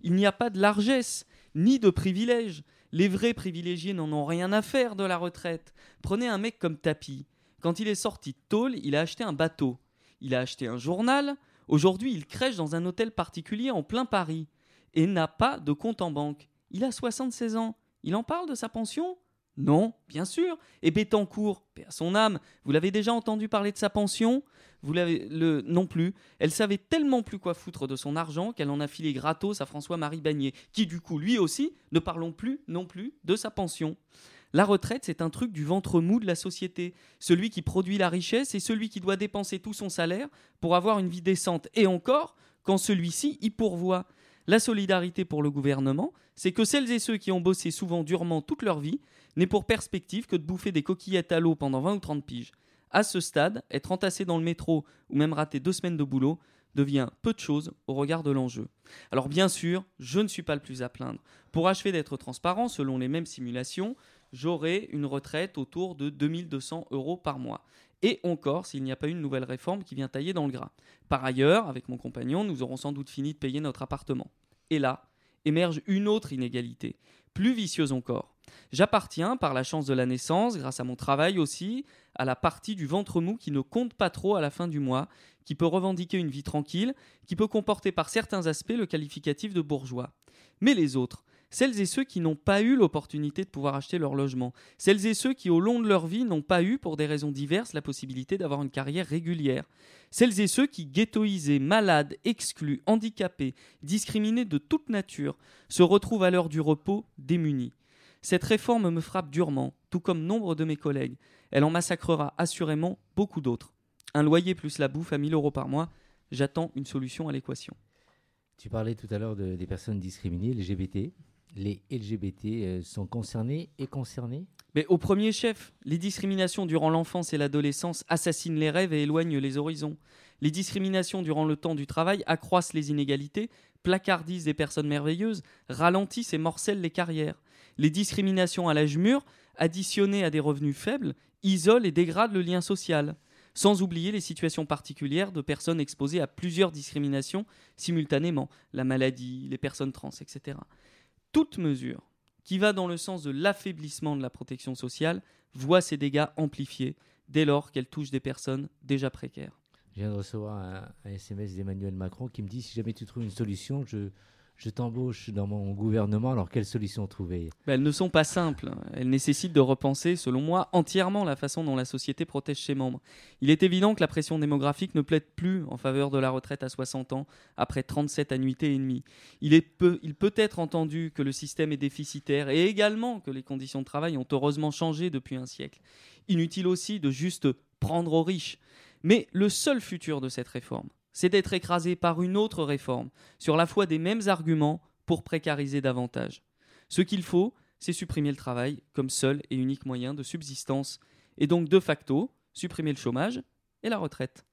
Il n'y a pas de largesse, ni de privilèges. Les vrais privilégiés n'en ont rien à faire de la retraite. Prenez un mec comme Tapi. Quand il est sorti de tôle, il a acheté un bateau. Il a acheté un journal. Aujourd'hui, il crèche dans un hôtel particulier en plein Paris. Et n'a pas de compte en banque. Il a 76 ans. Il en parle de sa pension? Non, bien sûr. Et Bettencourt, paix à son âme, vous l'avez déjà entendu parler de sa pension? Vous l'avez le non plus. Elle savait tellement plus quoi foutre de son argent qu'elle en a filé gratos à François-Marie Bagné, qui du coup lui aussi ne parlons plus non plus de sa pension. La retraite, c'est un truc du ventre mou de la société. Celui qui produit la richesse et celui qui doit dépenser tout son salaire pour avoir une vie décente. Et encore, quand celui-ci y pourvoit. La solidarité pour le gouvernement, c'est que celles et ceux qui ont bossé souvent durement toute leur vie n'aient pour perspective que de bouffer des coquillettes à l'eau pendant 20 ou 30 piges. À ce stade, être entassé dans le métro ou même rater deux semaines de boulot devient peu de choses au regard de l'enjeu. Alors bien sûr, je ne suis pas le plus à plaindre. Pour achever d'être transparent, selon les mêmes simulations, j'aurai une retraite autour de 2200 euros par mois. Et encore s'il n'y a pas une nouvelle réforme qui vient tailler dans le gras. Par ailleurs, avec mon compagnon, nous aurons sans doute fini de payer notre appartement. Et là, émerge une autre inégalité, plus vicieuse encore. J'appartiens, par la chance de la naissance, grâce à mon travail aussi, à la partie du ventre mou qui ne compte pas trop à la fin du mois, qui peut revendiquer une vie tranquille, qui peut comporter par certains aspects le qualificatif de bourgeois. Mais les autres, celles et ceux qui n'ont pas eu l'opportunité de pouvoir acheter leur logement, celles et ceux qui au long de leur vie n'ont pas eu, pour des raisons diverses, la possibilité d'avoir une carrière régulière, celles et ceux qui, ghettoisés, malades, exclus, handicapés, discriminés de toute nature, se retrouvent à l'heure du repos démunis. Cette réforme me frappe durement, tout comme nombre de mes collègues. Elle en massacrera assurément beaucoup d'autres. Un loyer plus la bouffe à 1000 euros par mois, j'attends une solution à l'équation. Tu parlais tout à l'heure de- des personnes discriminées, LGBT. Les LGBT euh, sont concernés et concernés Mais au premier chef, les discriminations durant l'enfance et l'adolescence assassinent les rêves et éloignent les horizons. Les discriminations durant le temps du travail accroissent les inégalités, placardisent des personnes merveilleuses, ralentissent et morcellent les carrières. Les discriminations à l'âge mûr, additionnées à des revenus faibles, isolent et dégradent le lien social. Sans oublier les situations particulières de personnes exposées à plusieurs discriminations simultanément, la maladie, les personnes trans, etc. Toute mesure qui va dans le sens de l'affaiblissement de la protection sociale voit ses dégâts amplifiés, dès lors qu'elle touche des personnes déjà précaires. Je viens de recevoir un, un SMS d'Emmanuel Macron qui me dit si jamais tu trouves une solution, je, je t'embauche dans mon gouvernement. Alors, quelle solution trouver? Ben, elles ne sont pas simples. Elles nécessitent de repenser, selon moi, entièrement la façon dont la société protège ses membres. Il est évident que la pression démographique ne plaide plus en faveur de la retraite à 60 ans, après 37 annuités et demie. Il peut être entendu que le système est déficitaire et également que les conditions de travail ont heureusement changé depuis un siècle. Inutile aussi de juste prendre aux riches. Mais le seul futur de cette réforme, c'est d'être écrasé par une autre réforme, sur la foi des mêmes arguments pour précariser davantage. Ce qu'il faut, c'est supprimer le travail comme seul et unique moyen de subsistance, et donc de facto, supprimer le chômage et la retraite.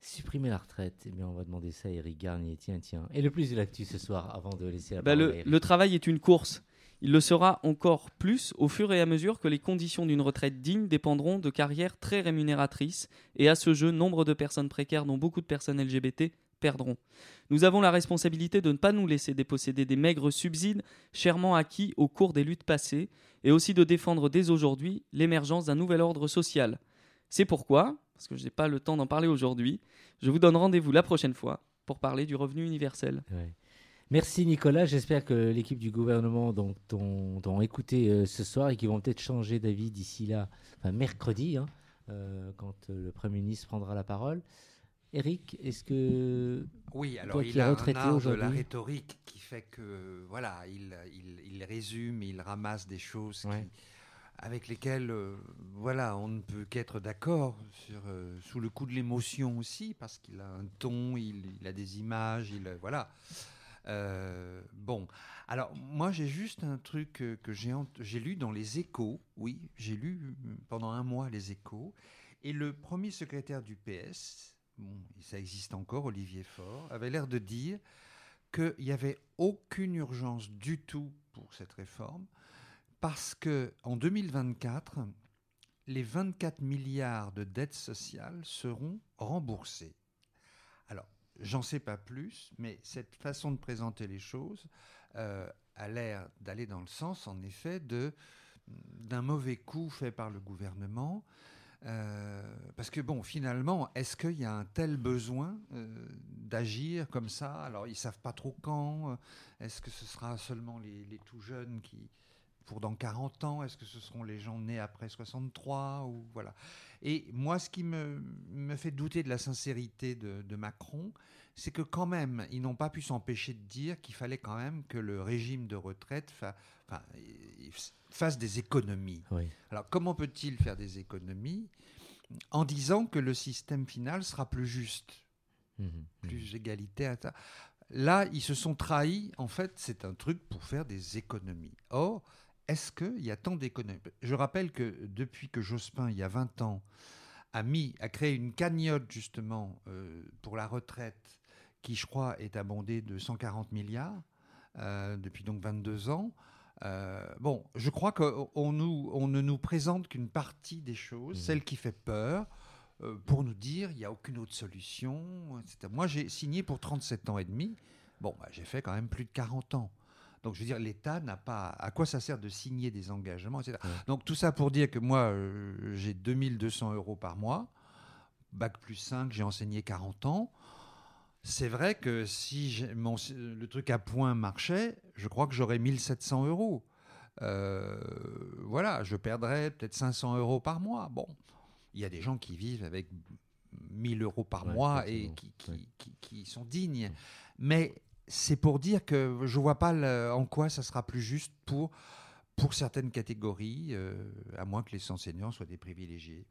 Supprimer la retraite. Eh bien, on va demander ça à Eric Garnier. Tiens, tiens. Et le plus de l'actu ce soir, avant de laisser la Bah, parole à Eric. le travail est une course. Il le sera encore plus au fur et à mesure que les conditions d'une retraite digne dépendront de carrières très rémunératrices, et à ce jeu, nombre de personnes précaires, dont beaucoup de personnes LGBT, perdront. Nous avons la responsabilité de ne pas nous laisser déposséder des maigres subsides chèrement acquis au cours des luttes passées, et aussi de défendre dès aujourd'hui l'émergence d'un nouvel ordre social. C'est pourquoi, parce que je n'ai pas le temps d'en parler aujourd'hui, je vous donne rendez-vous la prochaine fois pour parler du revenu universel. Merci Nicolas. J'espère que l'équipe du gouvernement donc, t'ont t'ont écouté euh, ce soir et qu'ils vont peut-être changer d'avis d'ici là, enfin mercredi, hein, euh, quand euh, le Premier ministre prendra la parole. Eric, est-ce que Oui, alors Toi il qui a retraité un art de la rhétorique qui fait que voilà, il, il, il résume, il ramasse des choses qui- avec lesquelles euh, voilà, on ne peut qu'être d'accord sur sous le coup de l'émotion aussi parce qu'il a un ton, il, il a des images, il voilà. Euh, bon, alors moi j'ai juste un truc que j'ai lu dans les Échos. Oui, j'ai lu euh, pendant un mois les Échos et le premier secrétaire du PS, bon, ça existe encore, Olivier Faure, avait l'air de dire qu'il n'y avait aucune urgence du tout pour cette réforme, parce que en 2024, les 24 milliards de dettes sociales seront remboursés. J'en sais pas plus, mais cette façon de présenter les choses euh, a l'air d'aller dans le sens, en effet, de d'un mauvais coup fait par le gouvernement. Euh, parce que bon, finalement, est-ce qu'il y a un tel besoin euh, d'agir comme ça? Alors, ils savent pas trop quand. Est-ce que ce sera seulement les, les tout jeunes qui, pour dans 40 ans Est-ce que ce seront les gens nés après 63 ou voilà Et moi, ce qui me, me fait douter de la sincérité de, de Macron, c'est que quand même, ils n'ont pas pu s'empêcher de dire qu'il fallait quand même que le régime de retraite fa- fasse des économies. Oui. Alors, comment peut-il faire des économies en disant que le système final sera plus juste, Mhm, mhm. plus égalitaire ta- Là, ils se sont trahis. En fait, c'est un truc pour faire des économies. Or, est-ce qu'il y a tant d'économies? Je rappelle que depuis que Jospin, il y a 20 ans, a, mis, a créé une cagnotte justement euh, pour la retraite qui, je crois, est abondée de 140 milliards euh, depuis donc 22 ans. Euh, bon, je crois qu'on on nous, on ne nous présente qu'une partie des choses, Mhm. celle qui fait peur, pour nous dire il n'y a aucune autre solution. etc. Moi, j'ai signé pour 37 ans et demi. Bon, bah, j'ai fait quand même plus de 40 ans. Donc, je veux dire, l'État n'a pas. À quoi ça sert de signer des engagements, etc. Ouais. Donc, tout ça pour dire que moi, euh, j'ai 2200 euros par mois. Bac plus 5, j'ai enseigné 40 ans. C'est vrai que si mon- le truc à point marchait, je crois que j'aurais 1700 euros. Euh, voilà, je perdrais peut-être 500 euros par mois. Bon, il y a des gens qui vivent avec 1000 euros par Ouais, mois et effectivement. qui, qui- Ouais. qui- qui sont dignes. Mais c'est pour dire que je vois pas le- en quoi ça sera plus juste pour, pour certaines catégories, euh, à moins que les enseignants soient des privilégiés.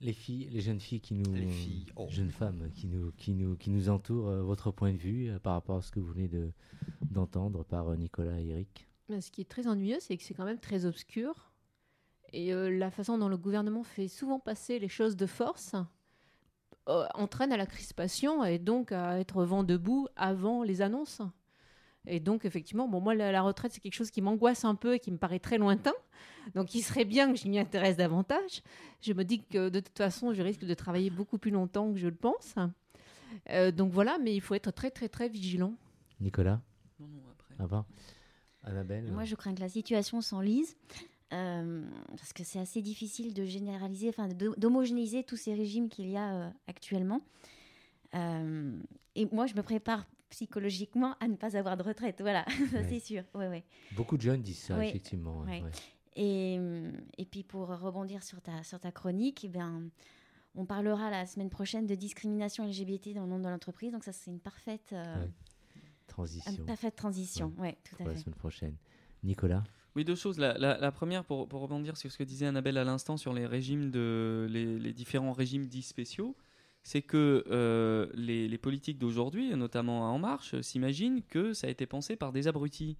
Les filles, les jeunes filles qui nous, Les filles, oh. jeunes femmes qui nous, qui nous, qui nous entourent, euh, votre point de vue euh, par rapport à ce que vous venez de d'entendre par euh, Nicolas et Eric? Mais ce qui est très ennuyeux, c'est que c'est quand même très obscur. Et euh, la façon dont le gouvernement fait souvent passer les choses de force euh, entraîne à la crispation et donc à être vent debout avant les annonces. Et donc, effectivement, bon, moi, la, la retraite, c'est quelque chose qui m'angoisse un peu et qui me paraît très lointain. Donc, il serait bien que je m'y intéresse davantage. Je me dis que de toute façon, je risque de travailler beaucoup plus longtemps que je le pense. Euh, donc voilà, mais il faut être très, très, très vigilant. Nicolas, Non, non, après. avant Annabelle Moi, je crains que la situation s'enlise. Euh, parce que c'est assez difficile de généraliser, enfin d'homogénéiser tous ces régimes qu'il y a euh, actuellement. Euh, et moi, je me prépare psychologiquement à ne pas avoir de retraite, voilà, Ouais. c'est sûr. Ouais, ouais. Beaucoup de jeunes disent ça, effectivement. Et, et puis pour rebondir sur ta, sur ta chronique, eh bien, on parlera la semaine prochaine de discrimination LGBT dans le monde de l'entreprise. Donc ça, c'est une parfaite. Transition une parfaite transition. Ouais, tout pour à la fait. semaine prochaine. Nicolas Oui, deux choses. La, première, pour, rebondir sur ce que disait Annabelle à l'instant sur les régimes de différents régimes dits spéciaux, c'est que euh, les, politiques d'aujourd'hui, notamment En Marche, s'imaginent que ça a été pensé par des abrutis.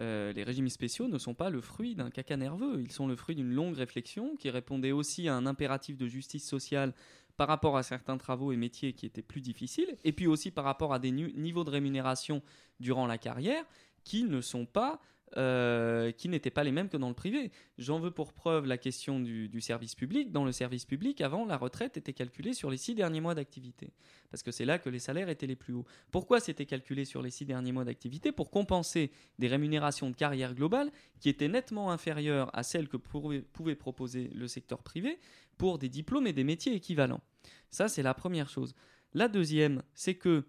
Euh, les régimes spéciaux ne sont pas le fruit d'un caca nerveux, ils sont le fruit d'une longue réflexion qui répondait aussi à un impératif de justice sociale par rapport à certains travaux et métiers qui étaient plus difficiles, et puis aussi par rapport à des niveaux de rémunération durant la carrière qui ne sont pas euh, qui n'étaient pas les mêmes que dans le privé. J'en veux pour preuve la question du, service public. Dans le service public, avant, la retraite était calculée sur les six derniers mois d'activité, parce que c'est là que les salaires étaient les plus hauts. Pourquoi c'était calculé sur les six derniers mois d'activité? Pour compenser des rémunérations de carrière globale qui étaient nettement inférieures à celles que pouvait, proposer le secteur privé pour des diplômes et des métiers équivalents. Ça, c'est la première chose. La deuxième, c'est que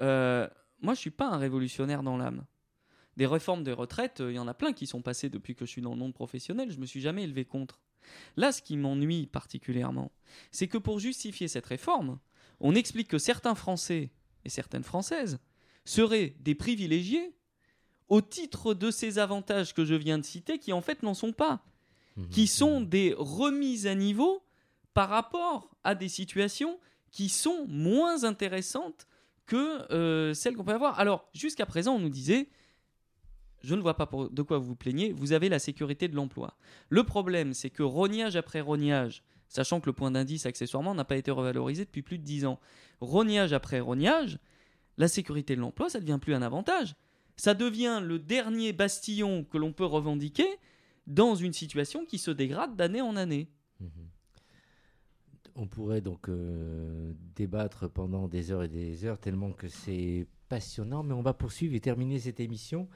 euh, moi, je suis pas un révolutionnaire dans l'âme des réformes de retraite, euh, il y en a plein qui sont passées depuis que je suis dans le monde professionnel, je me suis jamais élevé contre. Là, ce qui m'ennuie particulièrement, c'est que pour justifier cette réforme, on explique que certains Français et certaines Françaises seraient des privilégiés au titre de ces avantages que je viens de citer qui en fait n'en sont pas, Mhm. qui sont des remises à niveau par rapport à des situations qui sont moins intéressantes que euh, celles qu'on peut avoir. Alors, jusqu'à présent, on nous disait, je ne vois pas de quoi vous vous plaignez, vous avez la sécurité de l'emploi. Le problème, c'est que rognage après rognage, sachant que le point d'indice, accessoirement, n'a pas été revalorisé depuis plus de 10 ans, rognage après rognage, la sécurité de l'emploi, ça ne devient plus un avantage. Ça devient le dernier bastillon que l'on peut revendiquer dans une situation qui se dégrade d'année en année. Mhm. On pourrait donc euh, débattre pendant des heures et des heures, tellement que c'est passionnant, mais on va poursuivre et terminer cette émission.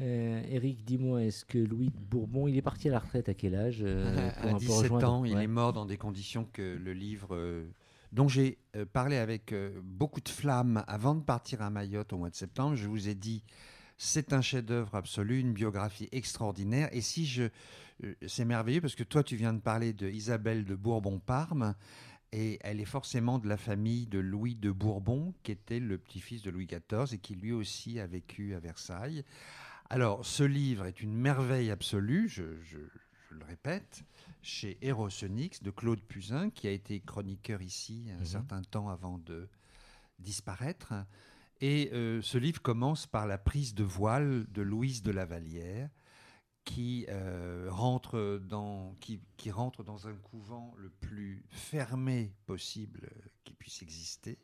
Euh, Eric, dis-moi, est-ce que Louis de Bourbon, il est parti à la retraite à quel âge euh, pour à un peu 17 rejoindre- ans, il est mort dans des conditions que le livre, euh, dont j'ai euh, parlé avec beaucoup de flammes avant de partir à Mayotte au mois de septembre, je vous ai dit, c'est un chef-d'œuvre absolu, une biographie extraordinaire. Et si je, c'est merveilleux parce que toi, tu viens de parler de Isabelle de Bourbon-Parme. Et elle est forcément de la famille de Louis de Bourbon, qui était le petit-fils de Louis XIV et qui lui aussi a vécu à Versailles. Alors, ce livre est une merveille absolue, je, je- je le répète, chez Erosenix de Claude Puzin, qui a été chroniqueur ici un Mhm. certain temps avant de disparaître. Et euh, ce livre commence par la prise de voile de Louise de la Vallière, qui, euh, rentre dans, qui, qui rentre dans un couvent le plus fermé possible qui puisse exister.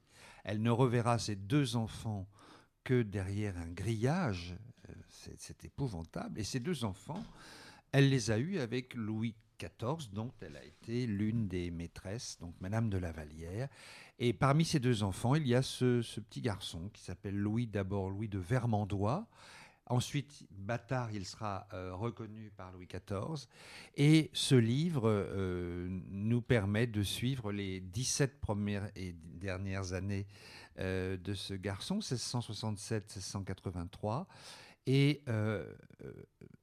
Elle ne reverra ses deux enfants que derrière un grillage. C'est, épouvantable. Et ces deux enfants, elle les a eus avec Louis XIV, dont elle a été l'une des maîtresses, donc Madame de la Vallière. Et parmi ces deux enfants, il y a ce, ce petit garçon qui s'appelle Louis, d'abord Louis de Vermandois. Ensuite, bâtard, il sera euh, reconnu par Louis XIV. Et ce livre euh, nous permet de suivre les 17 premières et dernières années euh, de ce garçon, 1667-1683. Et euh,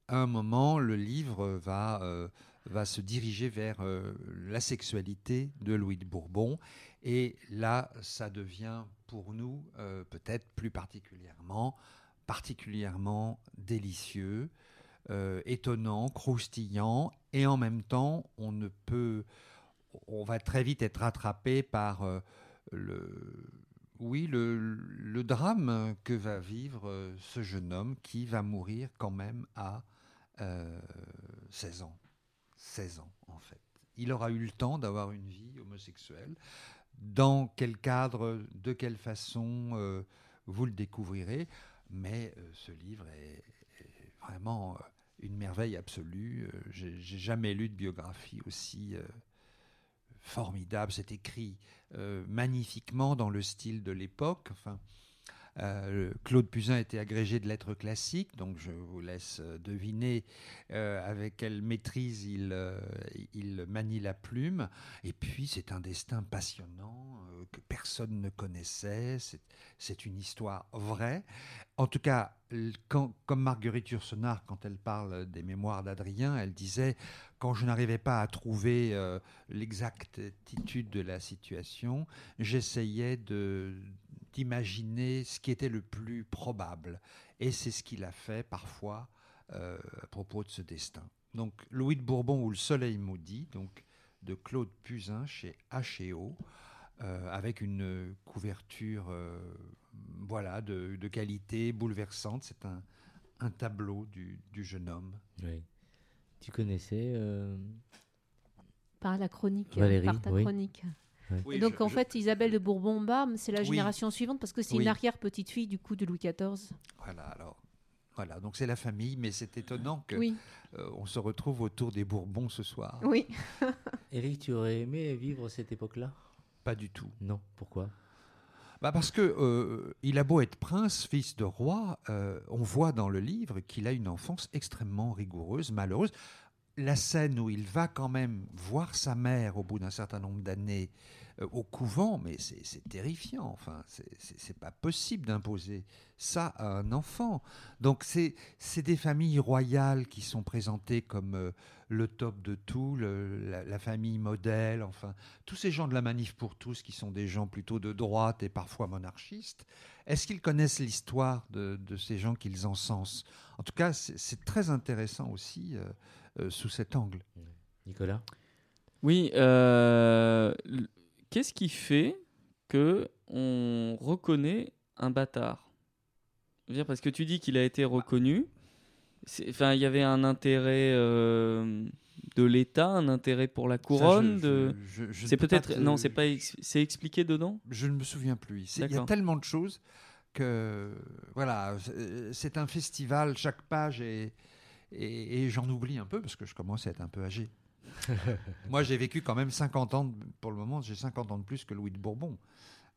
à un moment, le livre va, euh, va se diriger vers euh, la sexualité de Louis de Bourbon. Et là, ça devient pour nous, peut-être plus particulièrement, particulièrement délicieux, étonnant, croustillant, et en même temps, on ne peut, on va très vite être rattrapé par le, oui, le, drame que va vivre euh, ce jeune homme qui va mourir quand même à euh, 16 ans. 16 ans, en fait. Il aura eu le temps d'avoir une vie homosexuelle. Dans quel cadre, de quelle façon, euh, vous le découvrirez. Mais euh, ce livre est, est vraiment une merveille absolue. J'ai jamais lu de biographie aussi formidable. C'est écrit euh, magnifiquement dans le style de l'époque. Euh, Claude Puzin était agrégé de lettres classiques, donc je vous laisse euh, deviner euh, avec quelle maîtrise il, il manie la plume. Et puis c'est un destin passionnant que personne ne connaissait. C'est- une histoire vraie. En tout cas, quand, comme Marguerite Yourcenar, quand elle parle des mémoires d'Adrien, elle disait quand je n'arrivais pas à trouver l'exactitude de la situation, j'essayais de d'imaginer ce qui était le plus probable. Et c'est ce qu'il a fait parfois euh, à propos de ce destin. Donc Louis de Bourbon ou le Soleil maudit, donc de Claude Puzin chez H&O, euh, avec une couverture euh, voilà, de, de qualité bouleversante. C'est un, un tableau du, du jeune homme. Oui. Tu connaissais euh, Par la chronique, Valérie, par ta oui. chronique. Oui, Et donc, je- en je- fait, Isabelle de Bourbon-Barbe, c'est la Oui. génération suivante parce que c'est Oui. une arrière-petite-fille du coup de Louis XIV. Voilà, alors. Voilà, donc c'est la famille, mais c'est étonnant que Oui, euh, on se retrouve autour des Bourbons ce soir. oui. Eric, tu aurais aimé vivre cette époque-là? Pas du tout. Non. Pourquoi? Bah parce que euh, il a beau être prince, fils de roi, euh, on voit dans le livre qu'il a une enfance extrêmement rigoureuse, malheureuse. La scène où il va quand même voir sa mère au bout d'un certain nombre d'années euh, au couvent, mais c'est terrifiant. Enfin, c'est- pas possible d'imposer ça à un enfant. Donc c'est des familles royales qui sont présentées comme euh, le top de tout, la, famille modèle, enfin tous ces gens de la manif pour tous qui sont des gens plutôt de droite et parfois monarchistes, est-ce qu'ils connaissent l'histoire de, ces gens qu'ils encensent? En tout cas, c'est très intéressant aussi euh, sous cet angle. Nicolas? Oui, euh, qu'est-ce qui fait que on reconnaît un bâtard? Parce que tu dis qu'il a été reconnu. C'est- Enfin, il y avait un intérêt euh, de l'État, un intérêt pour la couronne. De... C'est peut-être te- non, c'est pas ex- c'est expliqué dedans? Je ne me souviens plus. C'est- Il y a tellement de choses que voilà, c'est- c'est un festival. Chaque page est et, et j'en oublie un peu parce que je commence à être un peu âgé. Moi, j'ai vécu quand même 50 ans. de- Pour le moment, j'ai 50 ans de plus que Louis de Bourbon.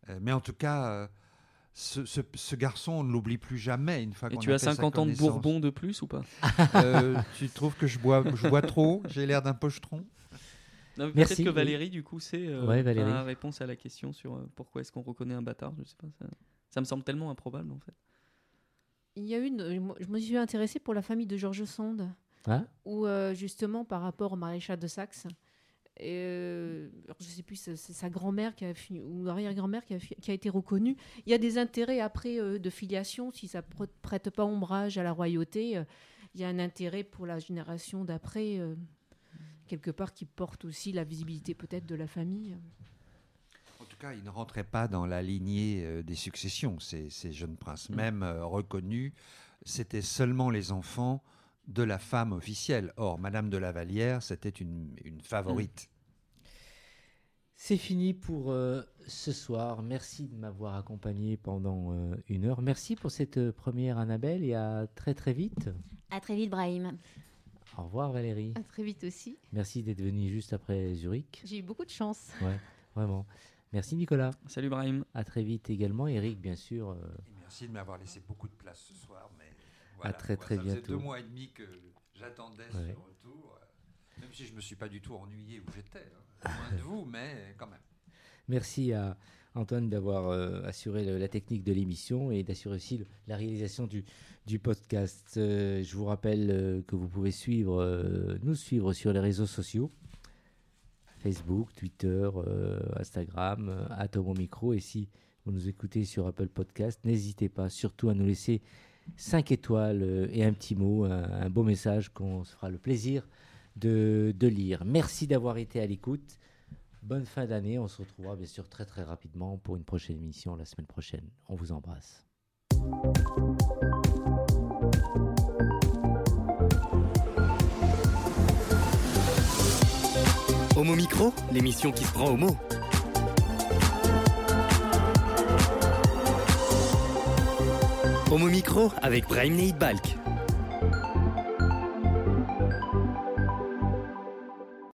Euh, mais en tout cas, euh, ce, ce- ce garçon, on ne l'oublie plus jamais une fois Et qu'on tu a as fait sa 50 ans de. Bourbon de plus ou pas? Euh, tu trouves que je bois, je bois trop J'ai l'air d'un pochetron? Peut-être que oui. Valérie, du coup, c'est euh, Ouais, la réponse à la question sur euh, pourquoi est-ce qu'on reconnaît un bâtard? Je sais pas. Ça, ça me semble tellement improbable en fait. Il y a une. Je me suis intéressée pour la famille de George Sand, Ah où euh, justement par rapport au maréchal de Saxe, et, euh, je sais plus, c'est sa grand-mère qui a fini- ou arrière-grand-mère qui a, fi- qui a été reconnue. Il y a des intérêts après euh, de filiation, si ça pr- prête pas ombrage à la royauté, euh, il y a un intérêt pour la génération d'après, quelque part qui porte aussi la visibilité peut-être de la famille. Cas, il ne rentrait pas dans la lignée euh, des successions, ces, ces jeunes princes. Mm. Même euh, reconnus, c'était seulement les enfants de la femme officielle. Or, Madame de la Vallière, c'était une, une favorite. C'est fini pour euh, ce soir. Merci de m'avoir accompagné pendant euh, une heure. Merci pour cette euh, première, Annabelle, et à très très vite. À très vite, Brahim. Au revoir, Valérie. À très vite aussi. Merci d'être venu juste après Zurich. J'ai eu beaucoup de chance. Ouais, vraiment. Merci, Nicolas. Salut Brahim. À très vite également. Eric, bien sûr. euh, Et merci de m'avoir laissé beaucoup de place ce soir. Mais voilà, très, moi, très ça faisait bientôt. deux mois et demi que j'attendais Ouais. ce retour. euh, Même si je ne me suis pas du tout ennuyé où j'étais. hein. Loin de vous, mais quand même. Merci à Antoine d'avoir euh, assuré le- la technique de l'émission et d'assurer aussi le- la réalisation du, du podcast. Euh, je vous rappelle euh, que vous pouvez suivre, euh, nous suivre sur les réseaux sociaux. Facebook, Twitter, euh, Instagram, euh, Atomo Micro. Et si vous nous écoutez sur Apple Podcast, n'hésitez pas surtout à nous laisser 5 étoiles euh, et un petit mot, un, un beau message qu'on se fera le plaisir de, de lire. Merci d'avoir été à l'écoute. Bonne fin d'année. On se retrouvera bien sûr très très rapidement pour une prochaine émission la semaine prochaine. On vous embrasse. Homo Micro, l'émission qui se prend au mot. Homo Micro avec Brahim Neidbalk.